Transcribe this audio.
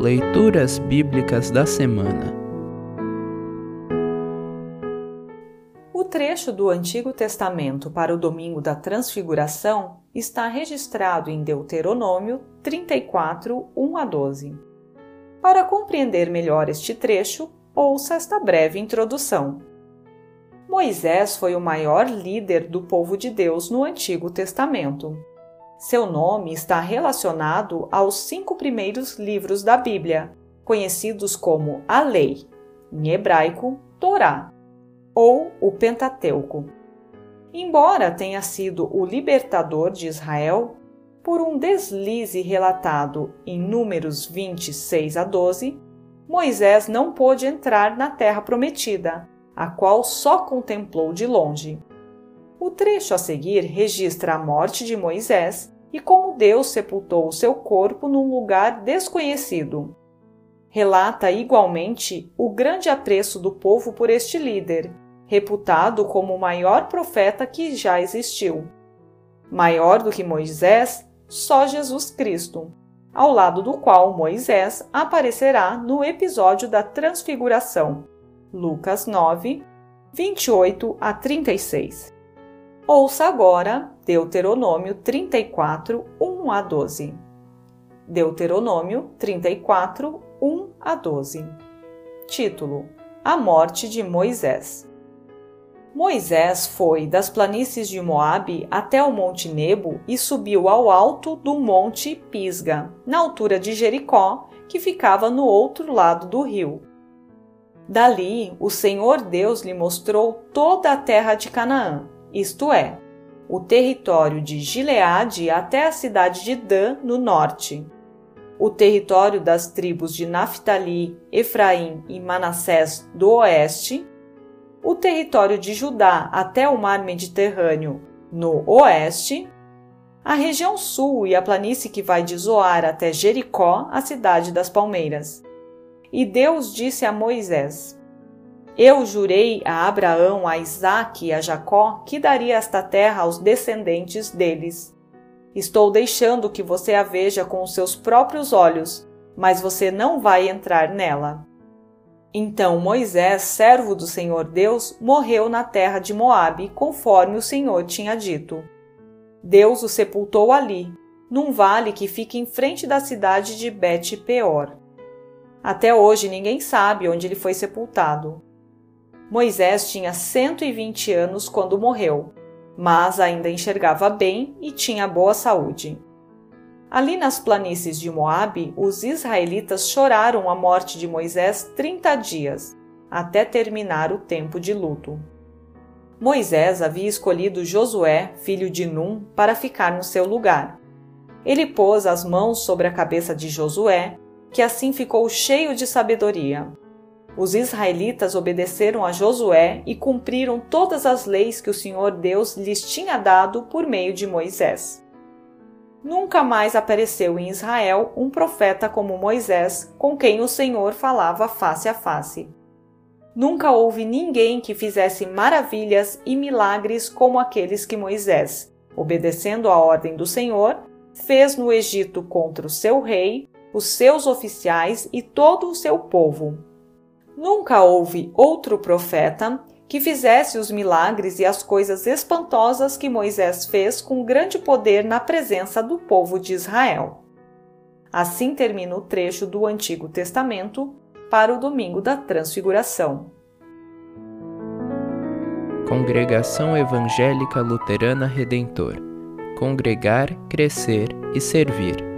Leituras Bíblicas da Semana O trecho do Antigo Testamento para o Domingo da Transfiguração está registrado em Deuteronômio 34, 1 a 12. Para compreender melhor este trecho, ouça esta breve introdução. Moisés foi o maior líder do povo de Deus no Antigo Testamento. Seu nome está relacionado aos cinco primeiros livros da Bíblia, conhecidos como a Lei, em hebraico, Torá, ou o Pentateuco. Embora tenha sido o libertador de Israel, por um deslize relatado em Números 26 a 12, Moisés não pôde entrar na terra prometida, a qual só contemplou de longe. O trecho a seguir registra a morte de Moisés e como Deus sepultou o seu corpo num lugar desconhecido. Relata igualmente o grande apreço do povo por este líder, reputado como o maior profeta que já existiu. Maior do que Moisés, só Jesus Cristo, ao lado do qual Moisés aparecerá no episódio da Transfiguração, Lucas 9, 28 a 36. Ouça agora Deuteronômio 34, 1 a 12. Deuteronômio 34, 1 a 12. Título: A morte de Moisés. Moisés foi das planícies de Moabe até o Monte Nebo e subiu ao alto do Monte Pisga, na altura de Jericó, que ficava no outro lado do rio. Dali, o Senhor Deus lhe mostrou toda a terra de Canaã isto é, o território de Gileade até a cidade de Dan, no norte, o território das tribos de Naphtali, Efraim e Manassés do oeste, o território de Judá até o mar Mediterrâneo, no oeste, a região sul e a planície que vai de Zoar até Jericó, a cidade das palmeiras. E Deus disse a Moisés: eu jurei a Abraão, a Isaque e a Jacó que daria esta terra aos descendentes deles. Estou deixando que você a veja com os seus próprios olhos, mas você não vai entrar nela. Então Moisés, servo do Senhor Deus, morreu na terra de Moabe, conforme o Senhor tinha dito. Deus o sepultou ali, num vale que fica em frente da cidade de Bet-peor. Até hoje ninguém sabe onde ele foi sepultado. Moisés tinha 120 anos quando morreu, mas ainda enxergava bem e tinha boa saúde. Ali nas planícies de Moabe, os israelitas choraram a morte de Moisés 30 dias, até terminar o tempo de luto. Moisés havia escolhido Josué, filho de Num, para ficar no seu lugar. Ele pôs as mãos sobre a cabeça de Josué, que assim ficou cheio de sabedoria. Os israelitas obedeceram a Josué e cumpriram todas as leis que o Senhor Deus lhes tinha dado por meio de Moisés. Nunca mais apareceu em Israel um profeta como Moisés, com quem o Senhor falava face a face. Nunca houve ninguém que fizesse maravilhas e milagres como aqueles que Moisés, obedecendo à ordem do Senhor, fez no Egito contra o seu rei, os seus oficiais e todo o seu povo, Nunca houve outro profeta que fizesse os milagres e as coisas espantosas que Moisés fez com grande poder na presença do povo de Israel. Assim termina o trecho do Antigo Testamento para o domingo da Transfiguração. Congregação Evangélica Luterana Redentor Congregar, Crescer e Servir.